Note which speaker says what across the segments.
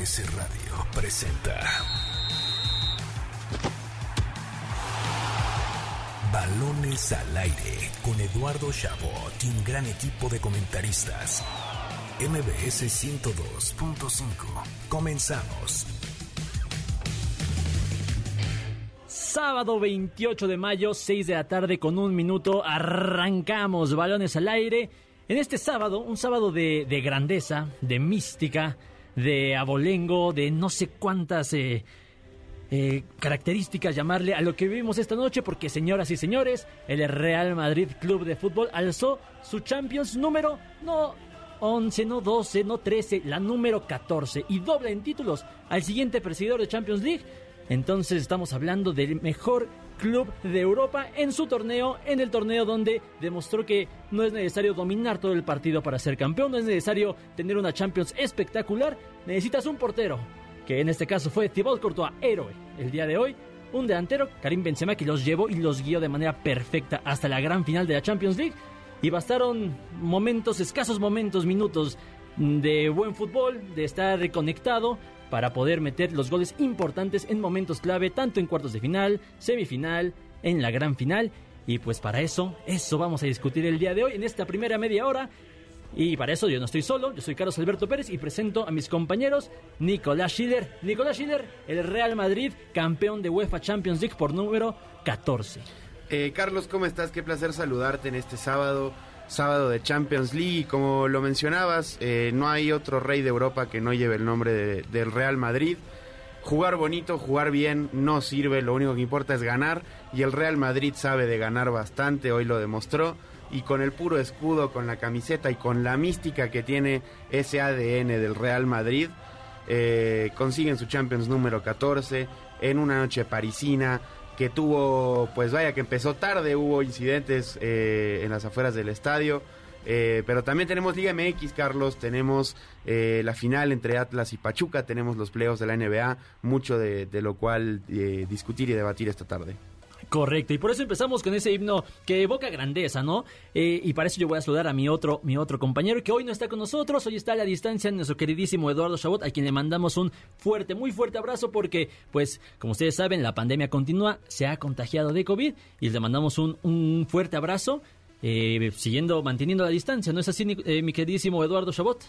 Speaker 1: MBS Radio presenta Balones al aire con Eduardo Chabot y un gran equipo de comentaristas. MBS 102.5. Comenzamos.
Speaker 2: Sábado 28 de mayo, 6 de la tarde con un minuto, arrancamos balones al aire. En este sábado, un sábado de, de grandeza, de mística, de abolengo, de no sé cuántas eh, eh, características llamarle a lo que vivimos esta noche, porque señoras y señores, el Real Madrid Club de Fútbol alzó su Champions número no 11, no 12, no 13, la número 14 y doble en títulos al siguiente perseguidor de Champions League. Entonces estamos hablando del mejor club de Europa en su torneo, en el torneo donde demostró que no es necesario dominar todo el partido para ser campeón, no es necesario tener una Champions espectacular, necesitas un portero, que en este caso fue Thibaut Courtois, héroe. El día de hoy, un delantero, Karim Benzema, que los llevó y los guió de manera perfecta hasta la gran final de la Champions League, y bastaron momentos, escasos momentos, minutos de buen fútbol, de estar reconectado para poder meter los goles importantes en momentos clave, tanto en cuartos de final, semifinal, en la gran final. Y pues para eso, eso vamos a discutir el día de hoy, en esta primera media hora. Y para eso yo no estoy solo, yo soy Carlos Alberto Pérez y presento a mis compañeros Nicolás Schiller. Nicolás Schiller, el Real Madrid, campeón de UEFA Champions League por número 14.
Speaker 3: Eh, Carlos, ¿cómo estás? Qué placer saludarte en este sábado sábado de Champions League. Como lo mencionabas, eh, no hay otro rey de Europa que no lleve el nombre de, del Real Madrid. Jugar bonito, jugar bien no sirve, lo único que importa es ganar y el Real Madrid sabe de ganar bastante, hoy lo demostró y con el puro escudo, con la camiseta y con la mística que tiene ese ADN del Real Madrid, eh, consiguen su Champions número 14 en una noche parisina, que tuvo, pues vaya que empezó tarde, hubo incidentes eh, en las afueras del estadio. Eh, pero también tenemos Liga MX, Carlos, tenemos eh, la final entre Atlas y Pachuca, tenemos los playoffs de la NBA, mucho de, de lo cual discutir y debatir esta tarde.
Speaker 2: Correcto, y por eso empezamos con ese himno que evoca grandeza, ¿no? Eh, y para eso yo voy a saludar a mi otro, mi otro compañero que hoy no está con nosotros, hoy está a la distancia, nuestro queridísimo Eduardo Chabot, a quien le mandamos un fuerte, muy fuerte abrazo porque, pues, como ustedes saben, la pandemia continúa, se ha contagiado de COVID y le mandamos un, un fuerte abrazo, eh, siguiendo, manteniendo la distancia, ¿no es así, eh, mi queridísimo Eduardo Chabot?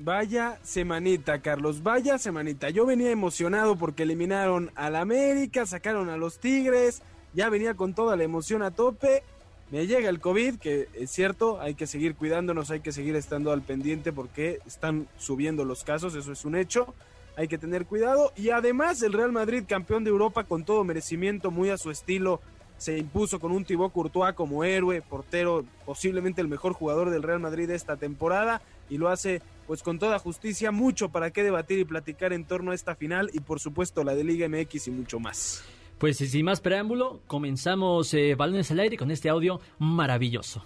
Speaker 4: Vaya semanita, Carlos, vaya semanita. Yo venía emocionado porque eliminaron al América, sacaron a los Tigres, ya venía con toda la emoción a tope. Me llega el COVID, que es cierto, hay que seguir cuidándonos, hay que seguir estando al pendiente porque están subiendo los casos, eso es un hecho. Hay que tener cuidado. Y además el Real Madrid, campeón de Europa con todo merecimiento, muy a su estilo, se impuso con un Thibaut Courtois como héroe, portero, posiblemente el mejor jugador del Real Madrid esta temporada y lo hace pues con toda justicia, mucho para qué debatir y platicar en torno a esta final y por supuesto la de Liga MX y mucho más.
Speaker 2: Pues sin más preámbulo, comenzamos eh, Balones al Aire con este audio maravilloso.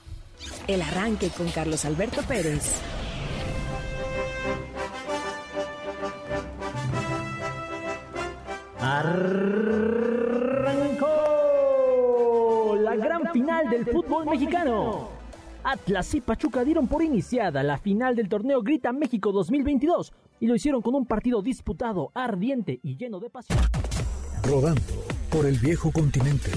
Speaker 5: El arranque con Carlos Alberto Pérez.
Speaker 2: Arrancó la gran final del fútbol mexicano. Atlas y Pachuca dieron por iniciada la final del torneo Grita México 2022 y lo hicieron con un partido disputado, ardiente y lleno de pasión.
Speaker 1: Rodando por el viejo continente.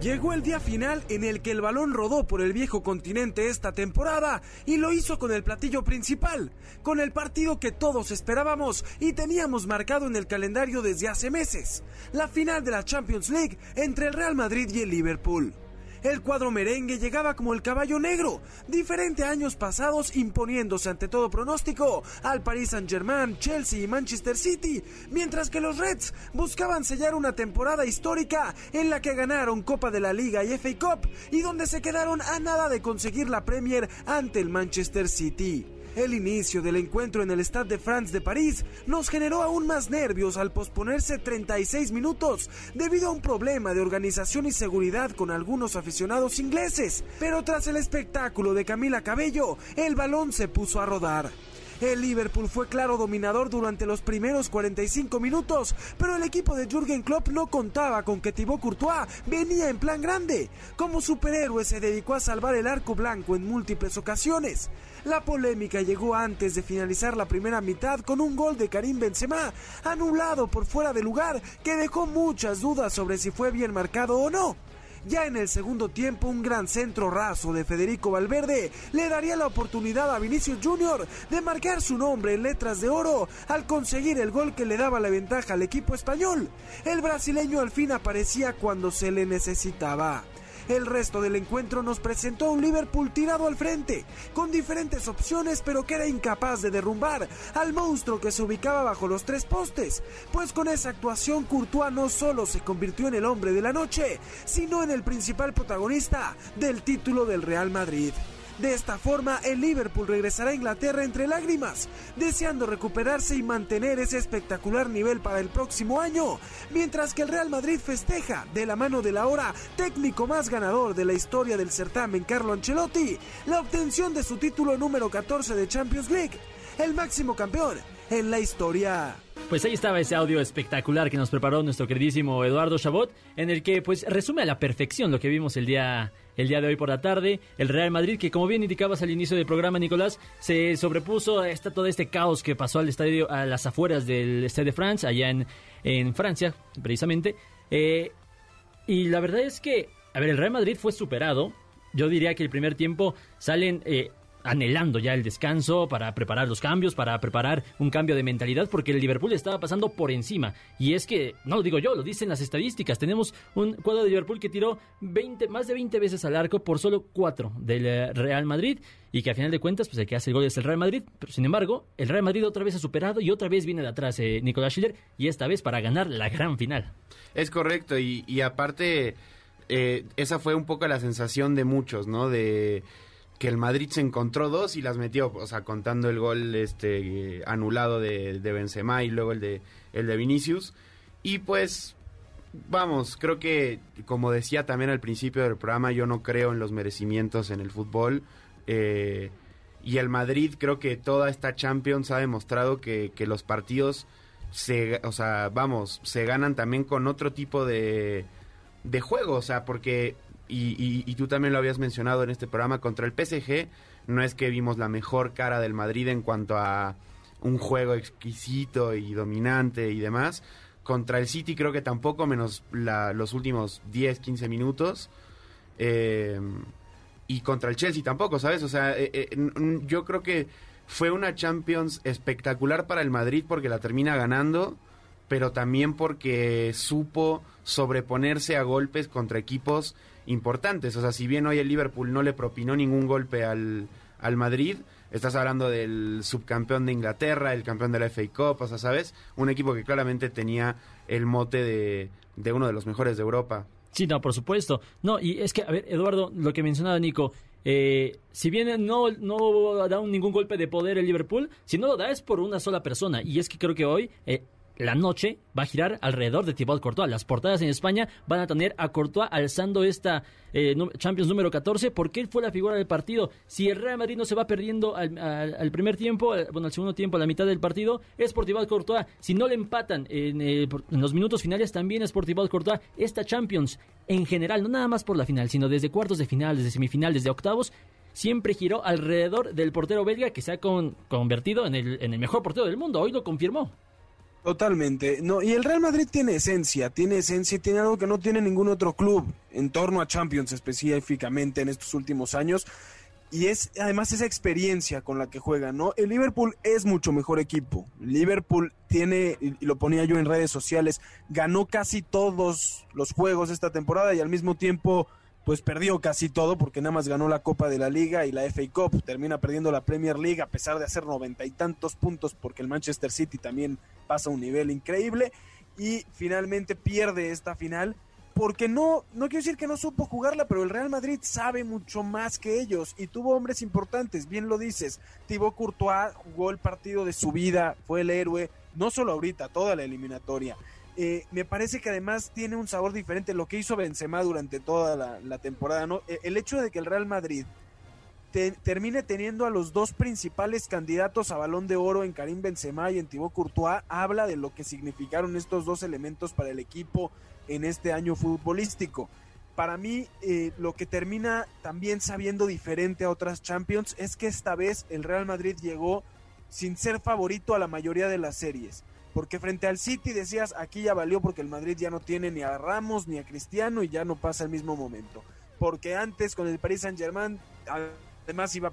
Speaker 4: Llegó el día final en el que el balón rodó por el viejo continente esta temporada y lo hizo con el platillo principal, con el partido que todos esperábamos y teníamos marcado en el calendario desde hace meses, la final de la Champions League entre el Real Madrid y el Liverpool. El cuadro merengue llegaba como el caballo negro, diferente a años pasados imponiéndose ante todo pronóstico al Paris Saint-Germain, Chelsea y Manchester City, mientras que los Reds buscaban sellar una temporada histórica en la que ganaron Copa de la Liga y FA Cup y donde se quedaron a nada de conseguir la Premier ante el Manchester City. El inicio del encuentro en el Stade de France de París nos generó aún más nervios al posponerse 36 minutos debido a un problema de organización y seguridad con algunos aficionados ingleses. Pero tras el espectáculo de Camila Cabello, el balón se puso a rodar. El Liverpool fue claro dominador durante los primeros 45 minutos, pero el equipo de Jürgen Klopp no contaba con que Thibaut Courtois venía en plan grande. Como superhéroe se dedicó a salvar el arco blanco en múltiples ocasiones. La polémica llegó antes de finalizar la primera mitad con un gol de Karim Benzema, anulado por fuera de lugar, que dejó muchas dudas sobre si fue bien marcado o no. Ya en el segundo tiempo, un gran centro raso de Federico Valverde le daría la oportunidad a Vinicius Jr. de marcar su nombre en letras de oro al conseguir el gol que le daba la ventaja al equipo español. El brasileño al fin aparecía cuando se le necesitaba. El resto del encuentro nos presentó un Liverpool tirado al frente, con diferentes opciones pero que era incapaz de derrumbar al monstruo que se ubicaba bajo los tres postes, pues con esa actuación Courtois no solo se convirtió en el hombre de la noche, sino en el principal protagonista del título del Real Madrid. De esta forma, el Liverpool regresará a Inglaterra entre lágrimas, deseando recuperarse y mantener ese espectacular nivel para el próximo año, mientras que el Real Madrid festeja, de la mano del ahora técnico más ganador de la historia del certamen, Carlo Ancelotti, la obtención de su título número 14 de Champions League, el máximo campeón en la historia.
Speaker 2: Pues ahí estaba ese audio espectacular que nos preparó nuestro queridísimo Eduardo Chabot, en el que pues resume a la perfección lo que vimos el día el día de hoy por la tarde. El Real Madrid, que como bien indicabas al inicio del programa, Nicolás, se sobrepuso a todo este caos que pasó al estadio, a las afueras del Stade de France, allá en, en Francia, precisamente. Eh, y la verdad es que, a ver, el Real Madrid fue superado. Yo diría que el primer tiempo salen eh, anhelando ya el descanso para preparar los cambios, para preparar un cambio de mentalidad, porque el Liverpool estaba pasando por encima. Y es que, no lo digo yo, lo dicen las estadísticas. Tenemos un cuadro de Liverpool que tiró 20, más de 20 veces al arco por solo 4 del eh, Real Madrid. Y que a final de cuentas, pues el que hace el gol es el Real Madrid. Pero sin embargo, el Real Madrid otra vez ha superado y otra vez viene de atrás eh, Nicolás Schiller. Y esta vez para ganar la gran final.
Speaker 3: Es correcto. Y, aparte, eh, esa fue un poco la sensación de muchos, ¿no? De que el Madrid se encontró dos y las metió, o sea, contando el gol este anulado de, de Benzema y luego el de el de Vinicius. Y pues vamos, creo que como decía también al principio del programa, yo no creo en los merecimientos en el fútbol eh, y el Madrid creo que toda esta Champions ha demostrado que, que los partidos se, o sea, vamos, se ganan también con otro tipo de de juego, o sea, porque y, tú también lo habías mencionado en este programa, contra el PSG no es que vimos la mejor cara del Madrid en cuanto a un juego exquisito y dominante y demás. Contra el City creo que tampoco, menos los últimos 10, 15 minutos. Eh, y contra el Chelsea tampoco, ¿sabes? O sea, eh, eh, yo creo que fue una Champions espectacular para el Madrid porque la termina ganando, pero también porque supo sobreponerse a golpes contra equipos importantes. O sea, si bien hoy el Liverpool no le propinó ningún golpe al, al Madrid, estás hablando del subcampeón de Inglaterra, el campeón de la FA Cup, o sea, ¿sabes? Un equipo que claramente tenía el mote de, de uno de los mejores de Europa.
Speaker 2: Sí, no, por supuesto. No, y es que, a ver, Eduardo, lo que mencionaba Nico, eh, si bien no, no da ningún golpe de poder el Liverpool, si no lo da es por una sola persona. Y es que creo que hoy eh, la noche va a girar alrededor de Thibaut Courtois. Las portadas en España van a tener a Courtois alzando esta eh, Champions número 14 porque él fue la figura del partido. Si el Real Madrid no se va perdiendo al, primer tiempo, bueno, al segundo tiempo, a la mitad del partido, es por Thibaut Courtois. Si no le empatan en, eh, en, los minutos finales, también es por Thibaut Courtois. Esta Champions, en general, no nada más por la final, sino desde cuartos de final, desde semifinal, desde octavos, siempre giró alrededor del portero belga que se ha convertido en el, en el mejor portero del mundo. Hoy lo confirmó.
Speaker 4: Totalmente. No, y el Real Madrid tiene esencia, tiene esencia y tiene algo que no tiene ningún otro club en torno a Champions específicamente en estos últimos años. Y es además esa experiencia con la que juega, ¿no? El Liverpool es mucho mejor equipo. Liverpool tiene, y lo ponía yo en redes sociales, ganó casi todos los juegos esta temporada y al mismo tiempo pues perdió casi todo porque nada más ganó la Copa de la Liga y la FA Cup, termina perdiendo la Premier League a pesar de hacer noventa y tantos puntos porque el Manchester City también pasa un nivel increíble. Y finalmente pierde esta final porque no, no quiero decir que no supo jugarla, pero el Real Madrid sabe mucho más que ellos y tuvo hombres importantes, bien lo dices, Thibaut Courtois jugó el partido de su vida, fue el héroe, no solo ahorita, toda la eliminatoria. Eh, me parece que además tiene un sabor diferente lo que hizo Benzema durante toda la, temporada. ¿no? E, el hecho de que el Real Madrid termine teniendo a los dos principales candidatos a balón de oro en Karim Benzema y en Thibaut Courtois, habla de lo que significaron estos dos elementos para el equipo en este año futbolístico. Para mí, eh, lo que termina también sabiendo diferente a otras Champions es que esta vez el Real Madrid llegó sin ser favorito a la mayoría de las series. Porque frente al City decías, aquí ya valió porque el Madrid ya no tiene ni a Ramos ni a Cristiano y ya no pasa el mismo momento. Porque antes con el Paris Saint Germain Además iba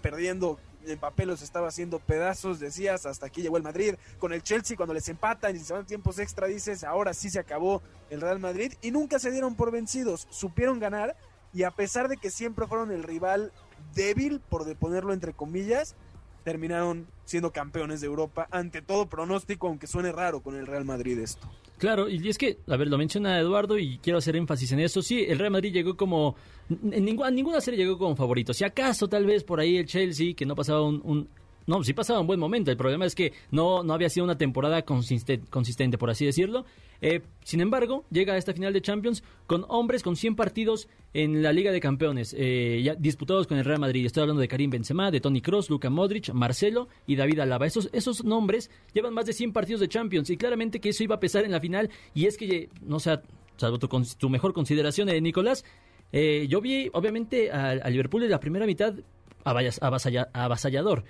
Speaker 4: perdiendo el papel los estaba haciendo pedazos, decías, hasta aquí llegó el Madrid. Con el Chelsea, cuando les empatan y se van tiempos extra, dices, ahora sí se acabó el Real Madrid. Y nunca se dieron por vencidos, supieron ganar. Y a pesar de que siempre fueron el rival débil, por de ponerlo entre comillas, terminaron siendo campeones de Europa ante todo pronóstico, aunque suene raro con el Real Madrid esto.
Speaker 2: Claro, y es que, a ver, lo menciona Eduardo y quiero hacer énfasis en eso. Sí, el Real Madrid llegó como. En ninguna, ninguna serie llegó como favorito. Si acaso, tal vez por ahí el Chelsea, que no pasaba un no, sí pasaba un buen momento. El problema es que no, no había sido una temporada consistente, por así decirlo. Eh, sin embargo, llega a esta final de Champions con hombres con 100 partidos en la Liga de Campeones, eh, ya disputados con el Real Madrid. Estoy hablando de Karim Benzema, de Tony Cross, Luka Modric, Marcelo y David Alaba. Esos, esos nombres llevan más de 100 partidos de Champions y claramente que eso iba a pesar en la final. Y es que, no sea, salvo tu, tu mejor consideración, eh, Nicolás, eh, yo vi obviamente a, Liverpool en la primera mitad avasallador.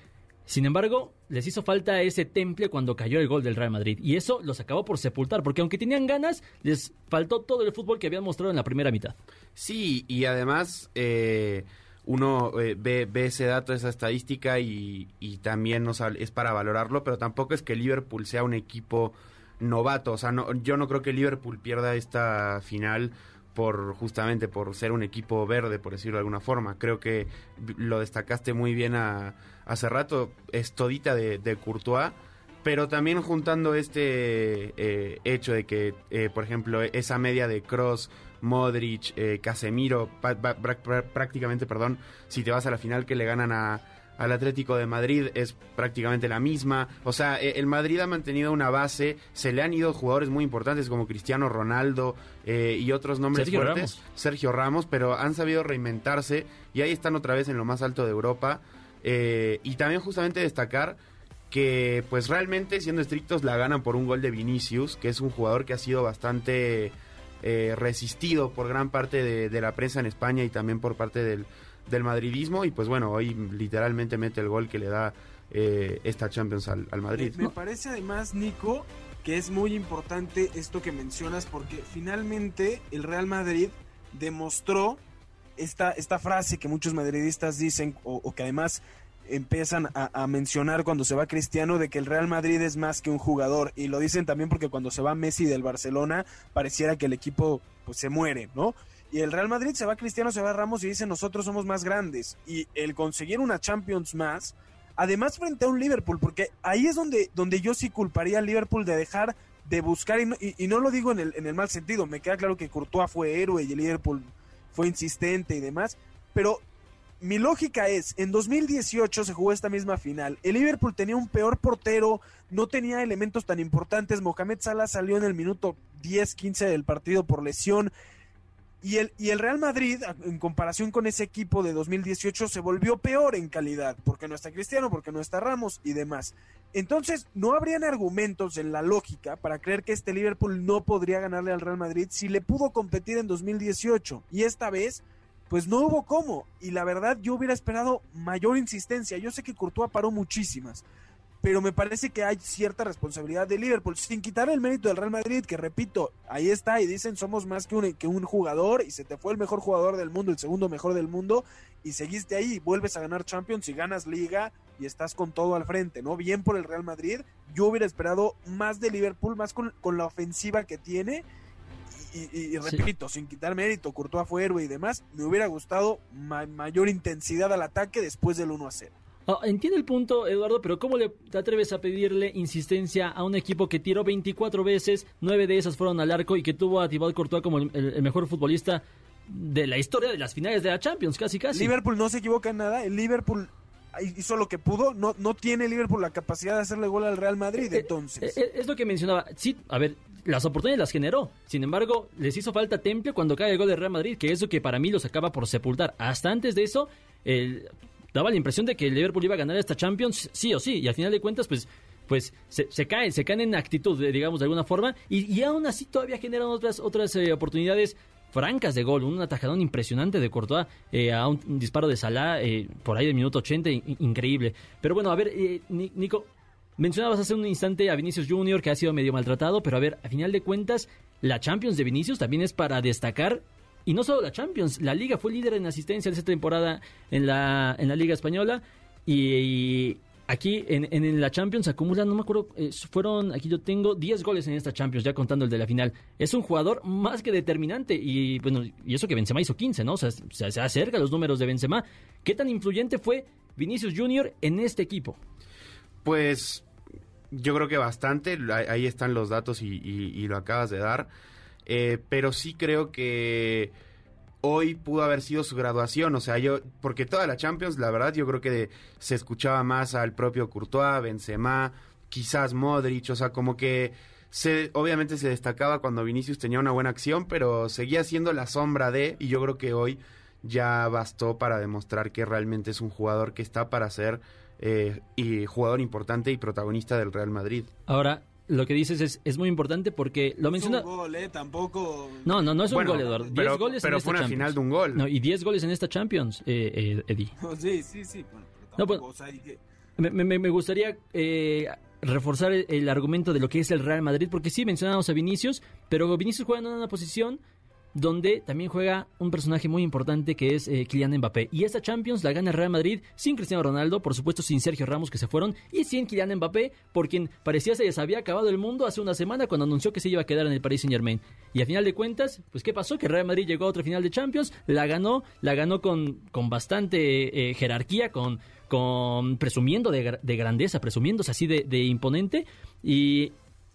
Speaker 2: Sin embargo, les hizo falta ese temple cuando cayó el gol del Real Madrid. Y eso los acabó por sepultar, porque aunque tenían ganas, les faltó todo el fútbol que habían mostrado en la primera mitad.
Speaker 3: Sí, y además eh, uno eh, ve, ese dato, esa estadística, y, también es para valorarlo, pero tampoco es que Liverpool sea un equipo novato. O sea, no, yo no creo que Liverpool pierda esta final por justamente por ser un equipo verde, por decirlo de alguna forma. Creo que lo destacaste muy bien a, hace rato, es todita de, de Courtois, pero también juntando este eh, hecho de que, eh, por ejemplo, esa media de Cross, Modric, eh, Casemiro, prácticamente, perdón, si te vas a la final que le ganan a, al Atlético de Madrid es prácticamente la misma. O sea, e, el Madrid ha mantenido una base, se le han ido jugadores muy importantes como Cristiano Ronaldo eh, y otros nombres
Speaker 2: Sergio
Speaker 3: fuertes.
Speaker 2: Ramos.
Speaker 3: Sergio Ramos, pero han sabido reinventarse y ahí están otra vez en lo más alto de Europa. Eh, y también justamente destacar que pues realmente siendo estrictos la ganan por un gol de Vinicius, que es un jugador que ha sido bastante eh, resistido por gran parte de la prensa en España y también por parte del del madridismo y pues bueno, hoy literalmente mete el gol que le da eh, esta Champions al, Madrid.
Speaker 4: Me, parece además, Nico, que es muy importante esto que mencionas porque finalmente el Real Madrid demostró esta, esta frase que muchos madridistas dicen o, que además empiezan a, mencionar cuando se va Cristiano de que el Real Madrid es más que un jugador y lo dicen también porque cuando se va Messi del Barcelona pareciera que el equipo pues se muere, ¿no? Y el Real Madrid se va Cristiano, se va Ramos y dice nosotros somos más grandes. Y el conseguir una Champions más, además frente a un Liverpool, porque ahí es donde, donde yo sí culparía al Liverpool de dejar de buscar, y no, y, no lo digo en el, en el mal sentido, me queda claro que Courtois fue héroe y el Liverpool fue insistente y demás, pero mi lógica es, en 2018 se jugó esta misma final, el Liverpool tenía un peor portero, no tenía elementos tan importantes, Mohamed Salah salió en el minuto 10-15 del partido por lesión, y el, y el Real Madrid, en comparación con ese equipo de 2018, se volvió peor en calidad, porque no está Cristiano, porque no está Ramos y demás. Entonces, no habrían argumentos en la lógica para creer que este Liverpool no podría ganarle al Real Madrid si le pudo competir en 2018. Y esta vez, pues no hubo cómo. Y la verdad, yo hubiera esperado mayor insistencia. Yo sé que Courtois paró muchísimas, pero me parece que hay cierta responsabilidad de Liverpool, sin quitar el mérito del Real Madrid, que repito, ahí está y dicen somos más que un, que un jugador y se te fue el mejor jugador del mundo, el segundo mejor del mundo, y seguiste ahí, vuelves a ganar Champions y ganas liga y estás con todo al frente, ¿no? Bien por el Real Madrid, yo hubiera esperado más de Liverpool, más con, la ofensiva que tiene. Y, repito, sin quitar mérito, Courtois fue héroe y demás, me hubiera gustado mayor intensidad al ataque después del 1 a 0.
Speaker 2: Oh, entiendo el punto, Eduardo, pero ¿cómo le, te atreves a pedirle insistencia a un equipo que tiró 24 veces, 9 de esas fueron al arco y que tuvo a Thibaut Courtois como el, mejor futbolista de la historia de las finales de la Champions, casi casi?
Speaker 4: Liverpool no se equivoca en nada, el Liverpool hizo lo que pudo, no, no tiene Liverpool la capacidad de hacerle gol al Real Madrid, eh, eh, entonces.
Speaker 2: Eh, es lo que mencionaba, sí, a ver, las oportunidades las generó. Sin embargo, les hizo falta temple cuando cae el gol del Real Madrid, que es lo que para mí los acaba por sepultar. Hasta antes de eso, daba la impresión de que el Liverpool iba a ganar esta Champions sí o sí, y al final de cuentas, pues pues se, se, caen, se caen en actitud, digamos, de alguna forma, y, y aún así todavía generan otras, otras eh, oportunidades francas de gol, un atajadón impresionante de Courtois eh, a un, disparo de Salah eh, por ahí del minuto 80, increíble. Pero bueno, a ver, Nico, mencionabas hace un instante a Vinicius Junior que ha sido medio maltratado, pero a ver, a final de cuentas, la Champions de Vinicius también es para destacar y no solo la Champions, la Liga fue líder en asistencia de esta temporada en la, en la Liga Española y, aquí en, en, la Champions acumula, no me acuerdo, eh, fueron, aquí yo tengo 10 goles en esta Champions, ya contando el de la final. Es un jugador más que determinante y bueno, y eso que Benzema hizo 15, ¿no? O sea, se, acerca a los números de Benzema. ¿Qué tan influyente fue Vinicius Junior en este equipo?
Speaker 3: Pues yo creo que bastante, ahí están los datos y, lo acabas de dar, eh, pero sí creo que hoy pudo haber sido su graduación, o sea, yo, porque toda la Champions, la verdad, yo creo que se escuchaba más al propio Courtois, Benzema, quizás Modric, o sea, como que se, obviamente se destacaba cuando Vinicius tenía una buena acción, pero seguía siendo la sombra de, y yo creo que hoy ya bastó para demostrar que realmente es un jugador que está para ser eh, y jugador importante y protagonista del Real Madrid.
Speaker 2: Ahora, lo que dices es, es muy importante porque lo menciona.
Speaker 4: Es un gol, ¿eh? Tampoco.
Speaker 2: No, no, no es un gol, Eduardo. 10 goles
Speaker 3: pero
Speaker 2: en
Speaker 3: fue
Speaker 2: esta
Speaker 3: una final de un gol.
Speaker 2: No, y 10 goles en esta Champions, eh, eh, Eddie.
Speaker 4: sí, sí, sí. Bueno, pero tampoco, o sea, que...
Speaker 2: me, me, me, gustaría eh, reforzar el, el, argumento de lo que es el Real Madrid, porque sí mencionamos a Vinicius, pero Vinicius juega en una posición donde también juega un personaje muy importante que es eh, Kylian Mbappé. Y esta Champions la gana Real Madrid sin Cristiano Ronaldo, por supuesto sin Sergio Ramos que se fueron, y sin Kylian Mbappé, por quien parecía se les había acabado el mundo hace una semana cuando anunció que se iba a quedar en el Paris Saint Germain. Y a final de cuentas, pues ¿qué pasó? Que Real Madrid llegó a otra final de Champions, la ganó, la ganó con, con bastante eh, jerarquía, con, con presumiendo de, de grandeza, presumiéndose así de, de imponente, y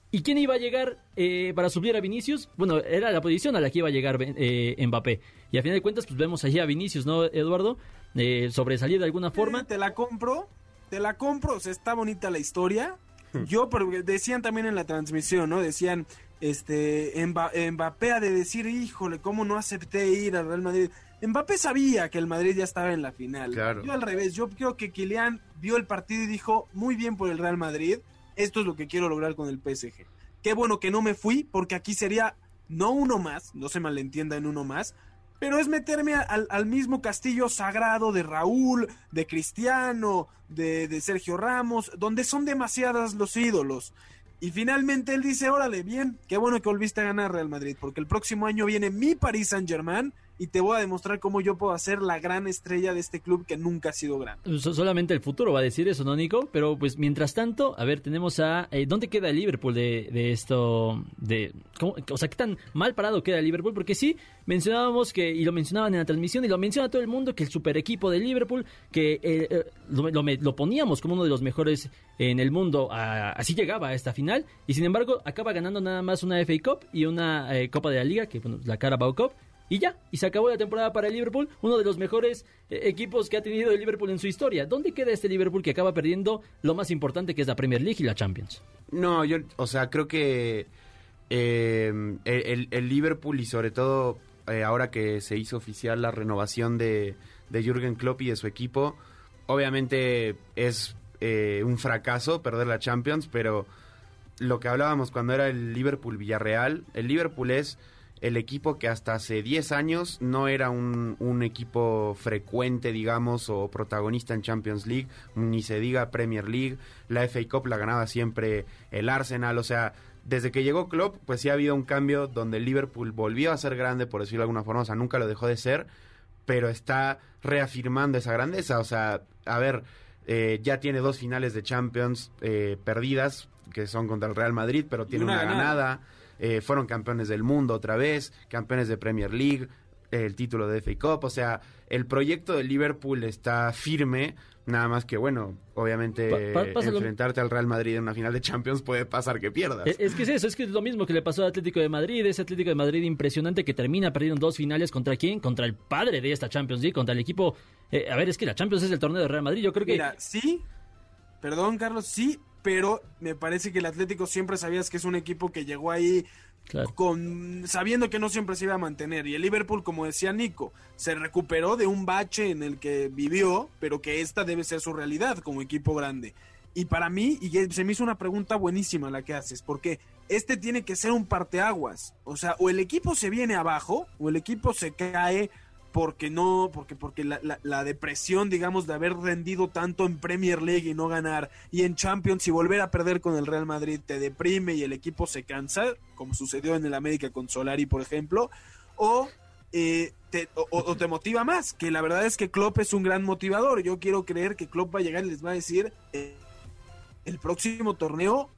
Speaker 2: ¿Y quién iba a llegar eh, para subir a Vinicius? Bueno, era la posición a la que iba a llegar eh, Mbappé. Y a final de cuentas, pues vemos allí a Vinicius, ¿no, Eduardo? Eh, sobresalir de alguna forma.
Speaker 4: te la compro, te la compro, o sea, está bonita la historia. Hmm. Yo, pero decían también en la transmisión, ¿no? Decían, este, Mbappé ha de decir, híjole, ¿cómo no acepté ir al Real Madrid? Mbappé sabía que el Madrid ya estaba en la final. Yo al revés, yo creo que Kylian vio el partido y dijo, muy bien por el Real Madrid esto es lo que quiero lograr con el PSG. Qué bueno que no me fui, porque aquí sería no uno más, no se malentienda en uno más, pero es meterme al, mismo castillo sagrado de Raúl, de Cristiano, de, Sergio Ramos, donde son demasiadas los ídolos. Y finalmente él dice, órale, bien, qué bueno que volviste a ganar Real Madrid, porque el próximo año viene mi Paris Saint Germain y te voy a demostrar cómo yo puedo hacer la gran estrella de este club que nunca ha sido grande.
Speaker 2: solamente el futuro va a decir eso, ¿no, Nico? Pero pues mientras tanto, a ver, tenemos a... Eh, ¿Dónde queda Liverpool de, esto? de O sea, ¿qué tan mal parado queda Liverpool? Porque sí, mencionábamos que, y lo mencionaban en la transmisión, y lo menciona todo el mundo, que el super equipo de Liverpool, que eh, eh, lo, lo, poníamos como uno de los mejores en el mundo, así llegaba a esta final, y sin embargo acaba ganando nada más una FA Cup y una Copa de la Liga, que bueno, la Carabao Cup, y ya, y se acabó la temporada para el Liverpool, uno de los mejores eh, equipos que ha tenido el Liverpool en su historia. ¿Dónde queda este Liverpool que acaba perdiendo lo más importante que es la Premier League y la Champions?
Speaker 3: No, yo, o sea, creo que eh, el, Liverpool y sobre todo eh, ahora que se hizo oficial la renovación de, de Jürgen Klopp y de su equipo, obviamente es un fracaso perder la Champions, pero lo que hablábamos cuando era el Liverpool Villarreal, el Liverpool es el equipo que hasta hace 10 años no era un, un, equipo frecuente, digamos, o protagonista en Champions League, ni se diga Premier League, la FA Cup la ganaba siempre el Arsenal, o sea, desde que llegó Klopp, pues sí ha habido un cambio donde el Liverpool volvió a ser grande, por decirlo de alguna forma, o sea, nunca lo dejó de ser, pero está reafirmando esa grandeza, o sea, a ver, eh, ya tiene dos finales de Champions eh, perdidas, que son contra el Real Madrid, pero tiene una, ganada eh, fueron campeones del mundo otra vez, campeones de Premier League, el título de FA Cup, o sea, el proyecto de Liverpool está firme, nada más que bueno, obviamente enfrentarte al Real Madrid en una final de Champions puede pasar que pierdas.
Speaker 2: Es, que es eso, es que es lo mismo que le pasó al Atlético de Madrid, ese Atlético de Madrid impresionante que termina perdiendo dos finales contra quién, contra el padre de esta Champions League, contra el equipo, eh, a ver, es que la Champions es el torneo de Real Madrid, yo creo que...
Speaker 4: Mira, sí, perdón Carlos, sí, pero me parece que el Atlético siempre sabías que es un equipo que llegó ahí con sabiendo que no siempre se iba a mantener. Y el Liverpool, como decía Nico, se recuperó de un bache en el que vivió, pero que esta debe ser su realidad como equipo grande. Y para mí, y se me hizo una pregunta buenísima la que haces, porque este tiene que ser un parteaguas. O sea, o el equipo se viene abajo, o el equipo se cae porque no, porque, porque la, la, depresión, digamos, de haber rendido tanto en Premier League y no ganar, y en Champions y volver a perder con el Real Madrid te deprime y el equipo se cansa, como sucedió en el América con Solari, por ejemplo, o eh, te, o, te motiva más, que la verdad es que Klopp es un gran motivador. Yo quiero creer que Klopp va a llegar y les va a decir, eh, el próximo torneo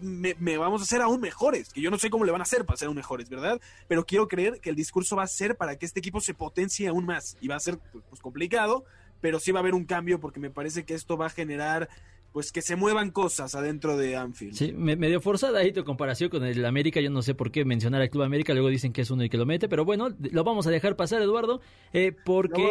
Speaker 4: me, vamos a hacer aún mejores, que yo no sé cómo le van a hacer para ser aún mejores, ¿verdad? Pero quiero creer que el discurso va a ser para que este equipo se potencie aún más y va a ser pues, complicado, pero sí va a haber un cambio porque me parece que esto va a generar pues que se muevan cosas adentro de Anfield.
Speaker 2: Sí, me, medio forzada ahí tu comparación con el América. Yo no sé por qué mencionar al Club América. Luego dicen que es uno y que lo mete, pero bueno, lo vamos a dejar pasar, Eduardo, eh, porque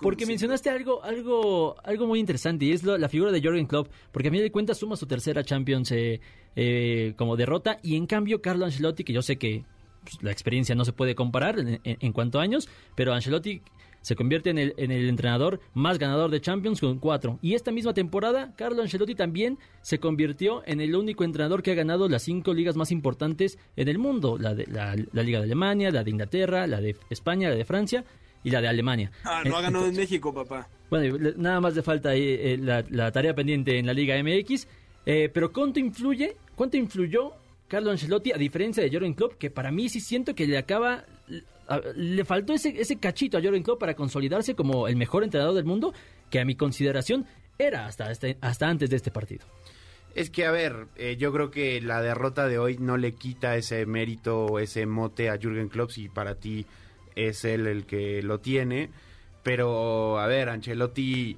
Speaker 2: porque, mencionaste algo algo algo muy interesante y es la figura de Jorgen Klopp, porque a mí de cuentas suma su tercera Champions eh, eh, como derrota y en cambio Carlo Ancelotti, que yo sé que pues, la experiencia no se puede comparar en cuanto a años, pero Ancelotti se convierte en el, en el entrenador más ganador de Champions con cuatro. Y esta misma temporada, Carlo Ancelotti también se convirtió en el único entrenador que ha ganado las cinco ligas más importantes en el mundo. La, de, la, Liga de Alemania, la de Inglaterra, la de España, la de Francia y la de Alemania.
Speaker 4: Ah, no ha ganado en México, papá.
Speaker 2: Bueno, nada más le falta ahí eh, la, tarea pendiente en la Liga MX. Eh, pero ¿cuánto influye? ¿Cuánto influyó Carlo Ancelotti a diferencia de Jürgen Klopp? Que para mí sí siento que le acaba le faltó ese, ese cachito a Jorgen Klopp para consolidarse como el mejor entrenador del mundo, que a mi consideración era hasta, este, hasta antes de este partido.
Speaker 3: Es que, a ver, eh, yo creo que la derrota de hoy no le quita ese mérito o ese mote a Jürgen Klopp si para ti es él el que lo tiene. Pero, a ver, Ancelotti,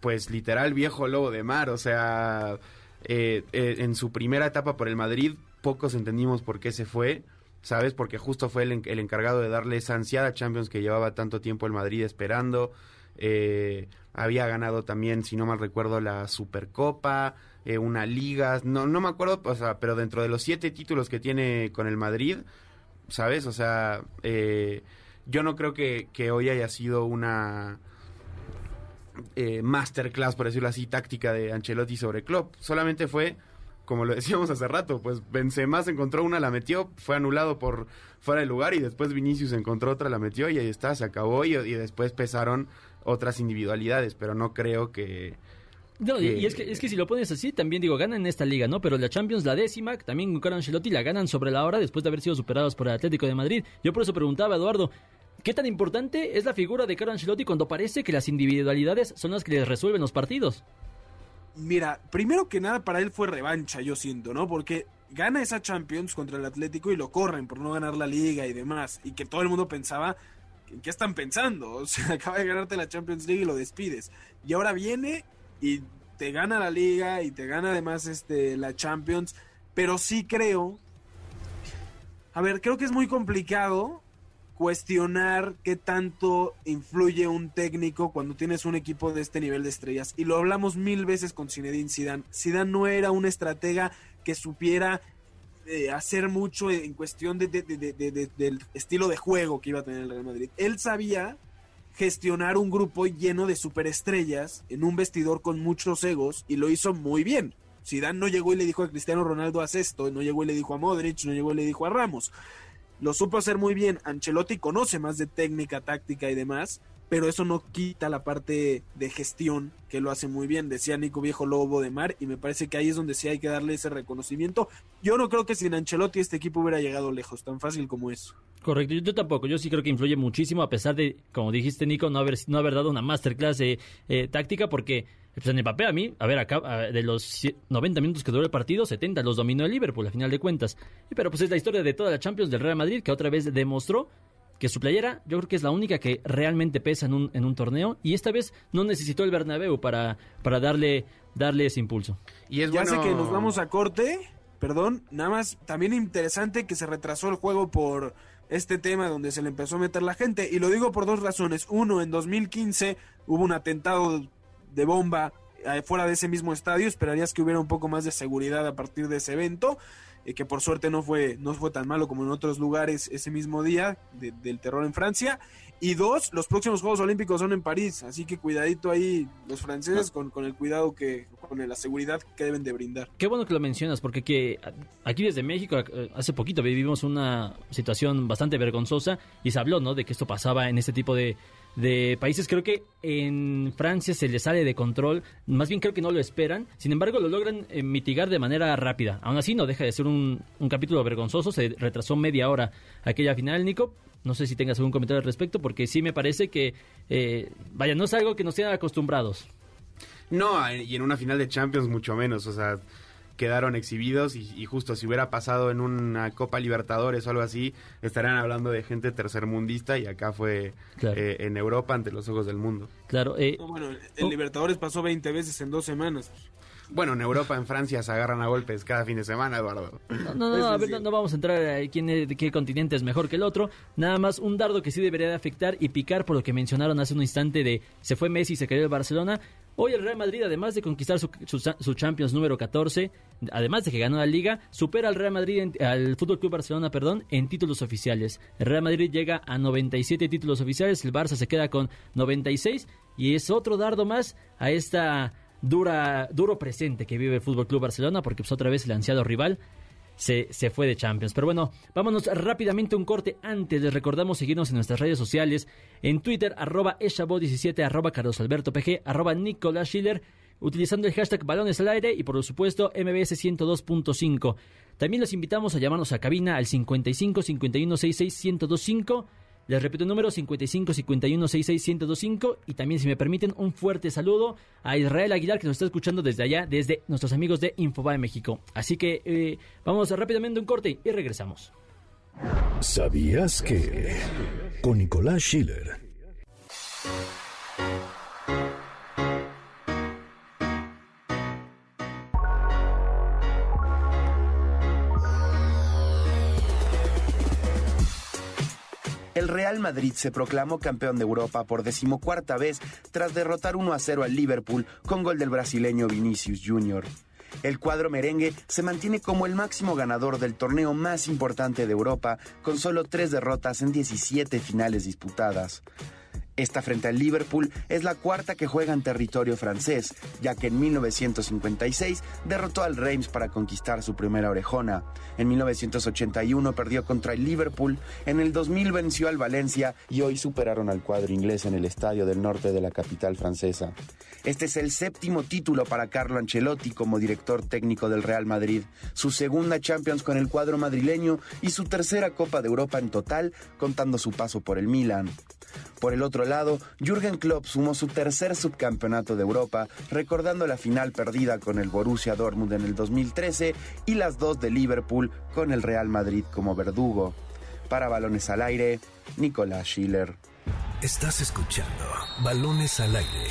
Speaker 3: pues literal viejo lobo de mar, o sea, eh, eh, en su primera etapa por el Madrid, pocos entendimos por qué se fue. ¿Sabes? Porque justo fue el, el, encargado de darle esa ansiada Champions que llevaba tanto tiempo el Madrid esperando. Eh, había ganado también, si no mal recuerdo, la Supercopa, eh, una liga, no, no me acuerdo, pero dentro de los siete títulos que tiene con el Madrid, ¿sabes? O sea, eh, yo no creo que, que, hoy haya sido una masterclass, por decirlo así, táctica de Ancelotti sobre Klopp. Solamente fue como lo decíamos hace rato, pues Benzema se encontró una, la metió, fue anulado por fuera de lugar y después Vinicius encontró otra, la metió y ahí está, se acabó y, después pesaron otras individualidades, pero no creo que...
Speaker 2: No, y es que, es que si lo pones así, también digo, ganan en esta liga, ¿no? Pero la Champions, la décima, también con Carlo Ancelotti, la ganan sobre la hora después de haber sido superados por el Atlético de Madrid. Yo por eso preguntaba, Eduardo, ¿qué tan importante es la figura de Carlo Ancelotti cuando parece que las individualidades son las que les resuelven los partidos?
Speaker 4: Mira, primero que nada para él fue revancha, yo siento, ¿no? Porque gana esa Champions contra el Atlético y lo corren por no ganar la liga y demás. Y que todo el mundo pensaba, ¿en qué están pensando? O sea, acaba de ganarte la Champions League y lo despides. Y ahora viene y te gana la liga y te gana además este, la Champions. Pero sí creo... A ver, creo que es muy complicado cuestionar qué tanto influye un técnico cuando tienes un equipo de este nivel de estrellas. Y lo hablamos mil veces con Zinedine Zidane. Zidane no era un estratega que supiera eh, hacer mucho en cuestión de, del estilo de juego que iba a tener el Real Madrid. Él sabía gestionar un grupo lleno de superestrellas en un vestidor con muchos egos y lo hizo muy bien. Zidane no llegó y le dijo a Cristiano Ronaldo haz esto, no llegó y le dijo a Modric, no llegó y le dijo a Ramos lo supo hacer muy bien. Ancelotti conoce más de técnica, táctica y demás, pero eso no quita la parte de gestión que lo hace muy bien, decía Nico Viejo Lobo de Mar, y me parece que ahí es donde sí hay que darle ese reconocimiento. Yo no creo que sin Ancelotti este equipo hubiera llegado lejos, tan fácil como eso.
Speaker 2: Correcto, yo, tampoco, yo sí creo que influye muchísimo, a pesar de, como dijiste Nico, no haber, no haber dado una masterclass eh, táctica, porque pues en el papel a mí, a ver, acá de los 90 minutos que duró el partido, 70 los dominó el Liverpool, a final de cuentas. Pero pues es la historia de toda la Champions del Real Madrid, que otra vez demostró que su playera yo creo que es la única que realmente pesa en un, en un torneo y esta vez no necesitó el Bernabéu para, para darle, darle ese impulso.
Speaker 4: Y es ya sé que nos vamos a corte, perdón, nada más también interesante que se retrasó el juego por este tema donde se le empezó a meter la gente y lo digo por dos razones. Uno, en 2015 hubo un atentado de bomba eh, fuera de ese mismo estadio. Esperarías que hubiera un poco más de seguridad a partir de ese evento.
Speaker 6: eh, que por suerte no fue, no fue tan malo como en otros lugares ese mismo día del terror en Francia. Y dos, los próximos Juegos Olímpicos son en París, así que cuidadito ahí los franceses con, con el cuidado que, con la seguridad que deben de brindar.
Speaker 2: Qué bueno que lo mencionas, porque que aquí desde México eh, hace poquito vivimos una situación bastante vergonzosa y se habló, ¿no? De que esto pasaba en este tipo de, de países. Creo que en Francia se les sale de control, más bien creo que no lo esperan, sin embargo lo logran eh, mitigar de manera rápida. Aún así no deja de ser un, un capítulo vergonzoso, se retrasó media hora aquella final, Nico. No sé si tengas algún comentario al respecto, porque sí me parece que, eh, vaya, no es algo que nos tengan acostumbrados.
Speaker 3: No, y en una final de Champions mucho menos, o sea, quedaron exhibidos y, justo si hubiera pasado en una Copa Libertadores o algo así, estarían hablando de gente tercermundista y acá fue eh, en Europa ante los ojos del mundo.
Speaker 2: Claro. Eh,
Speaker 6: bueno, el oh. Libertadores pasó 20 veces en dos semanas.
Speaker 3: Bueno, en Europa, en Francia se agarran a golpes cada fin de semana, Eduardo.
Speaker 2: No, no, no, a ver, no, vamos a entrar a quién, qué continente es mejor que el otro. Nada más un dardo que sí debería de afectar y picar por lo que mencionaron hace un instante de se fue Messi y se cayó el Barcelona. Hoy el Real Madrid, además de conquistar su, Champions número 14, además de que ganó la Liga, supera al Real Madrid, al Fútbol Club Barcelona, perdón, en títulos oficiales. El Real Madrid llega a 97 títulos oficiales, el Barça se queda con 96 y es otro dardo más a esta dura, duro presente que vive el Fútbol Club Barcelona, porque pues otra vez el ansiado rival se, se, fue de Champions. Pero bueno, vámonos rápidamente un corte antes. Les recordamos seguirnos en nuestras redes sociales. En Twitter, arroba Eshabo17, arroba Carlos Alberto PG, arroba Nicolás Schiller, utilizando el hashtag balones al aire y por supuesto MBS 102.5. También los invitamos a llamarnos a cabina al 55 51 66 1025 les repito el número 55 51 66 y también si me permiten un fuerte saludo a Israel Aguilar que nos está escuchando desde allá, desde nuestros amigos de Infobae México. Así que eh, vamos rápidamente un corte y regresamos.
Speaker 1: ¿Sabías que? Con Nicolás Schiller
Speaker 7: Madrid se proclamó campeón de Europa por decimocuarta vez tras derrotar 1 a 0 al Liverpool con gol del brasileño Vinicius Jr. El cuadro merengue se mantiene como el máximo ganador del torneo más importante de Europa, con solo tres derrotas en 17 finales disputadas. Esta frente al Liverpool es la cuarta que juega en territorio francés, ya que en 1956 derrotó al Reims para conquistar su primera orejona. En 1981 perdió contra el Liverpool, en el 2000 venció al Valencia y hoy superaron al cuadro inglés en el estadio del norte de la capital francesa. Este es el séptimo título para Carlo Ancelotti como director técnico del Real Madrid, su segunda Champions con el cuadro madrileño y su tercera Copa de Europa en total, contando su paso por el Milan. Por el otro lado, Jürgen Klopp sumó su tercer subcampeonato de Europa, recordando la final perdida con el Borussia Dortmund en el 2013 y las dos de Liverpool con el Real Madrid como verdugo. Para Balones al Aire, Nicolás Schiller.
Speaker 1: Estás escuchando Balones al Aire.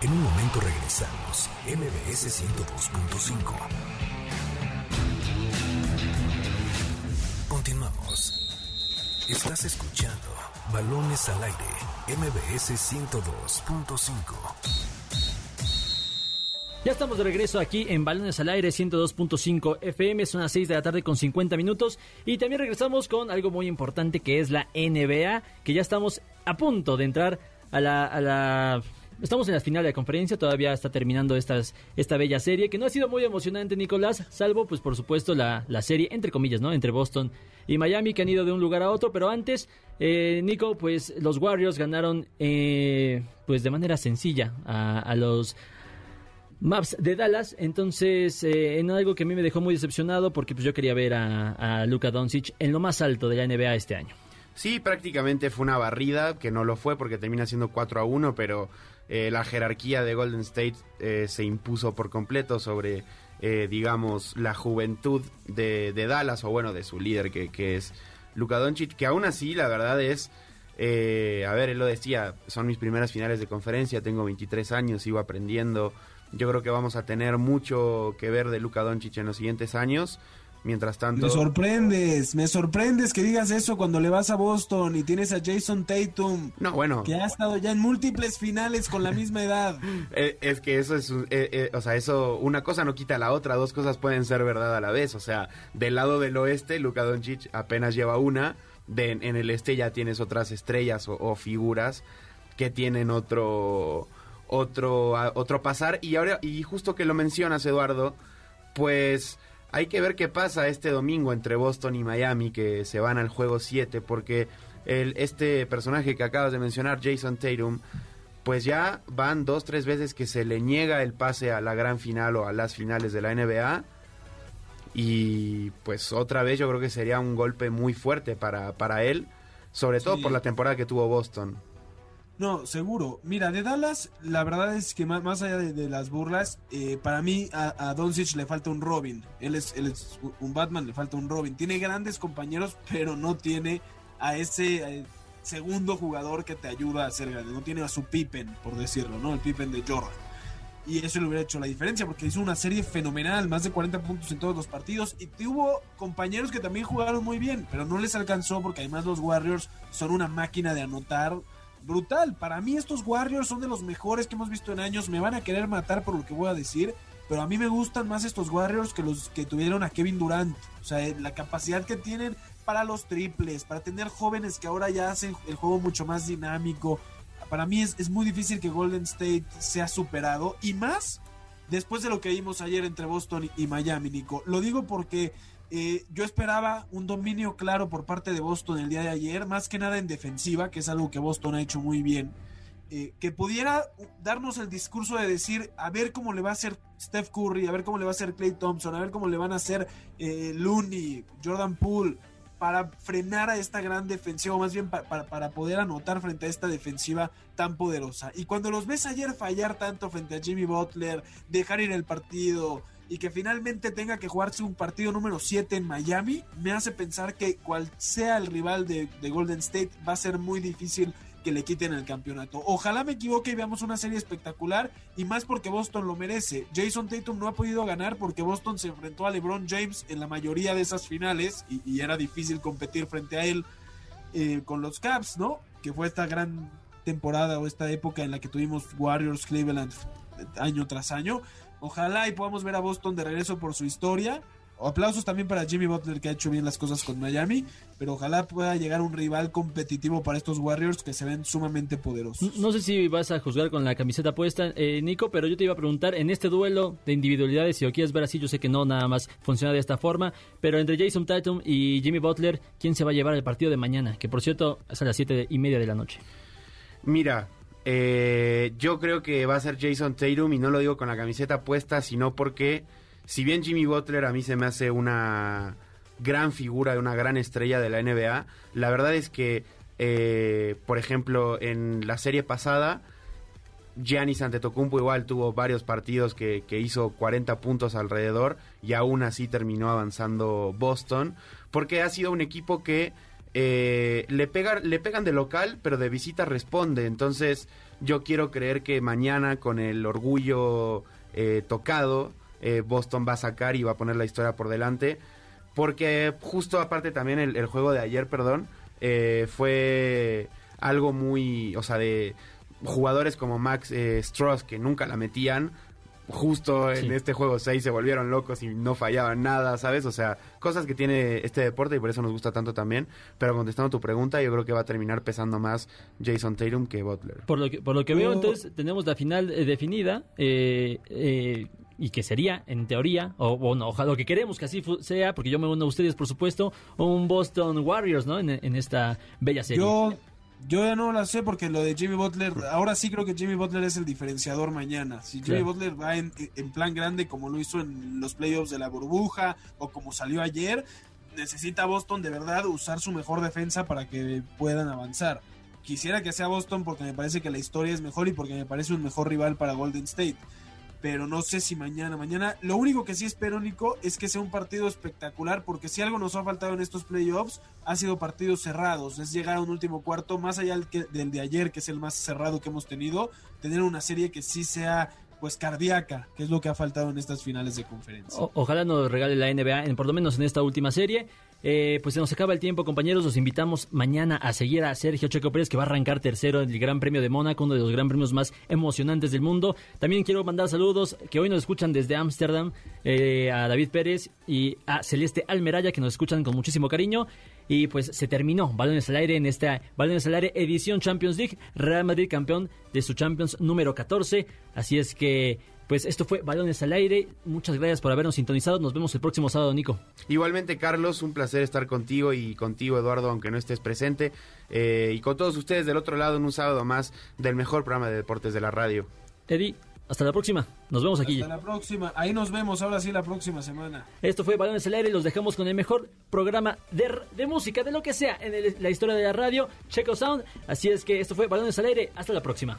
Speaker 1: En un momento regresamos, MBS 102.5. Continuamos. Estás escuchando Balones al aire, MBS 102.5.
Speaker 2: Ya estamos de regreso aquí en Balones al Aire 102.5 FM, son las 6 de la tarde con 50 minutos y también regresamos con algo muy importante que es la NBA, que ya estamos a punto de entrar a la, a la Estamos en la final de la conferencia, todavía está terminando estas, esta bella serie, que no ha sido muy emocionante, Nicolás, salvo, pues por supuesto, la, la serie, entre comillas, ¿no? Entre Boston y Miami, que han ido de un lugar a otro, pero antes, eh, Nico, pues los Warriors ganaron, eh, pues de manera sencilla a, los Maps de Dallas, entonces eh, en algo que a mí me dejó muy decepcionado porque pues yo quería ver a, a Luka Doncic en lo más alto de la NBA este año.
Speaker 3: Sí, prácticamente fue una barrida, que no lo fue porque termina siendo 4 a 1, pero eh, la jerarquía de Golden State eh, se impuso por completo sobre, eh, digamos, la juventud de, Dallas, o bueno, de su líder, que, que es Luka Doncic, que aún así, la verdad es... a ver, él lo decía, son mis primeras finales de conferencia, tengo 23 años, sigo aprendiendo. Yo creo que vamos a tener mucho que ver de Luka Doncic en los siguientes años, Mientras tanto...
Speaker 4: Me sorprendes, me sorprendes que digas eso cuando le vas a Boston y tienes a Jason Tatum.
Speaker 3: No, bueno.
Speaker 4: Que ha estado ya en múltiples finales con la misma edad.
Speaker 3: Eh, es que eso es, eh, eh, o sea, eso, una cosa no quita la otra, dos cosas pueden ser verdad a la vez. O sea, del lado del oeste, Luka Doncic apenas lleva una, de, en el este ya tienes otras estrellas o, figuras que tienen otro, otro, otro pasar. Y ahora, y justo que lo mencionas, Eduardo, pues hay que ver qué pasa este domingo entre Boston y Miami, que se van al juego 7, porque el, este personaje que acabas de mencionar, Jason Tatum, pues ya van dos, tres veces que se le niega el pase a la gran final o a las finales de la NBA. Y pues otra vez yo creo que sería un golpe muy fuerte para, para él, sobre todo por la temporada que tuvo Boston.
Speaker 4: No, seguro. Mira, de Dallas, la verdad es que más, allá de, las burlas, eh, para mí a, a Doncic le falta un Robin. Él es, él es un Batman, le falta un Robin. Tiene grandes compañeros, pero no tiene a ese eh, segundo jugador que te ayuda a ser grande. No tiene a su Pippen, por decirlo, ¿no? El Pippen de Jordan. Y eso le hubiera hecho la diferencia porque hizo una serie fenomenal, más de 40 puntos en todos los partidos. Y tuvo compañeros que también jugaron muy bien, pero no les alcanzó porque además los Warriors son una máquina de anotar brutal. Para mí estos Warriors son de los mejores que hemos visto en años. Me van a querer matar por lo que voy a decir, pero a mí me gustan más estos Warriors que los que tuvieron a Kevin Durant. O sea, la capacidad que tienen para los triples, para tener jóvenes que ahora ya hacen el juego mucho más dinámico. Para mí es, es muy difícil que Golden State sea superado y más después de lo que vimos ayer entre Boston y Miami, Nico. Lo digo porque eh, yo esperaba un dominio claro por parte de Boston el día de ayer, más que nada en defensiva, que es algo que Boston ha hecho muy bien. Eh, que pudiera darnos el discurso de decir a ver cómo le va a hacer Steph Curry, a ver cómo le va a hacer Clay Thompson, a ver cómo le van a hacer eh, Looney, Jordan Poole, para frenar a esta gran defensiva, o más bien para, para, poder anotar frente a esta defensiva tan poderosa. Y cuando los ves ayer fallar tanto frente a Jimmy Butler, dejar ir el partido, y que finalmente tenga que jugarse un partido número 7 en Miami, me hace pensar que cual sea el rival de, Golden State va a ser muy difícil que le quiten el campeonato. Ojalá me equivoque y veamos una serie espectacular y más porque Boston lo merece. Jason Tatum no ha podido ganar porque Boston se enfrentó a LeBron James en la mayoría de esas finales y, era difícil competir frente a él eh, con los Caps, ¿no? Que fue esta gran temporada o esta época en la que tuvimos Warriors Cleveland año tras año. Ojalá y podamos ver a Boston de regreso por su historia. Aplausos también para Jimmy Butler que ha hecho bien las cosas con Miami, pero ojalá pueda llegar un rival competitivo para estos Warriors que se ven sumamente poderosos.
Speaker 2: No, sé si vas a juzgar con la camiseta puesta, eh, Nico, pero yo te iba a preguntar, en este duelo de individualidades, si lo quieres ver así, yo sé que no nada más funciona de esta forma, pero entre Jason Tatum y Jimmy Butler, ¿quién se va a llevar el partido de mañana? Que por cierto es a las siete y media de la noche.
Speaker 3: Mira, eh, yo creo que va a ser Jason Tatum y no lo digo con la camiseta puesta, sino porque si bien Jimmy Butler a mí se me hace una gran figura, una gran estrella de la NBA, la verdad es que, eh, por ejemplo, en la serie pasada, Giannis Antetokounmpo igual tuvo varios partidos que, que, hizo 40 puntos alrededor y aún así terminó avanzando Boston, porque ha sido un equipo que eh, le, pega, le pegan de local, pero de visita responde. Entonces, yo quiero creer que mañana, con el orgullo eh, tocado, eh, Boston va a sacar y va a poner la historia por delante. Porque justo aparte también el, juego de ayer, perdón, fue algo muy, o sea, de jugadores como Max Stross que nunca la metían, justo en este juego 6 se volvieron locos y no fallaban nada, ¿sabes? O sea, cosas que tiene este deporte y por eso nos gusta tanto también. Pero contestando tu pregunta, yo creo que va a terminar pesando más Jason Tatum que Butler.
Speaker 2: Por lo que, por lo que veo, entonces tenemos la final eh, definida eh, eh, y que sería, en teoría, o bueno, ojalá lo que queremos que así sea, porque yo me uno a ustedes, por supuesto, un Boston Warriors, ¿no? En, en esta bella serie.
Speaker 4: Yo yo ya no la sé porque lo de Jimmy Butler, ahora sí creo que Jimmy Butler es el diferenciador mañana. Si Jimmy Butler va en, plan grande como lo hizo en los playoffs de la burbuja o como salió ayer, necesita Boston de verdad usar su mejor defensa para que puedan avanzar. Quisiera que sea Boston porque me parece que la historia es mejor y porque me parece un mejor rival para Golden State pero no sé si mañana. Mañana, lo único que sí espero, Nico, es que sea un partido espectacular, porque si algo nos ha faltado en estos playoffs, ha sido partidos cerrados. Es llegar a un último cuarto, más allá del, de ayer, que es el más cerrado que hemos tenido, tener una serie que sí sea
Speaker 6: pues cardíaca, que es lo que ha faltado en estas finales de conferencia.
Speaker 2: ojalá nos regale la NBA, en, por lo menos en esta última serie. Eh, pues se nos acaba el tiempo, compañeros. Los invitamos mañana a seguir a Sergio Checo Pérez, que va a arrancar tercero en el Gran Premio de Mónaco, uno de los gran premios más emocionantes del mundo. También quiero mandar saludos que hoy nos escuchan desde Ámsterdam eh, a David Pérez y a Celeste Almeraya, que nos escuchan con muchísimo cariño. Y pues se terminó Balones al Aire en esta Balones al Aire edición Champions League. Real Madrid campeón de su Champions número 14. Así es que pues esto fue Balones al Aire. Muchas gracias por habernos sintonizado. Nos vemos el próximo sábado, Nico.
Speaker 3: Igualmente, Carlos, un placer estar contigo y contigo, Eduardo, aunque no estés presente. Eh, y con todos ustedes del otro lado en un sábado más del mejor programa de deportes de la radio.
Speaker 2: Eddie. Hasta la próxima. Nos vemos aquí.
Speaker 6: Hasta la próxima. Ahí nos vemos, ahora sí, la próxima semana.
Speaker 2: Esto fue Balones al Aire y los dejamos con el mejor programa de, música, de lo que sea, en la historia de la radio, Checo Sound. Así es que esto fue Balones al Aire. Hasta la próxima.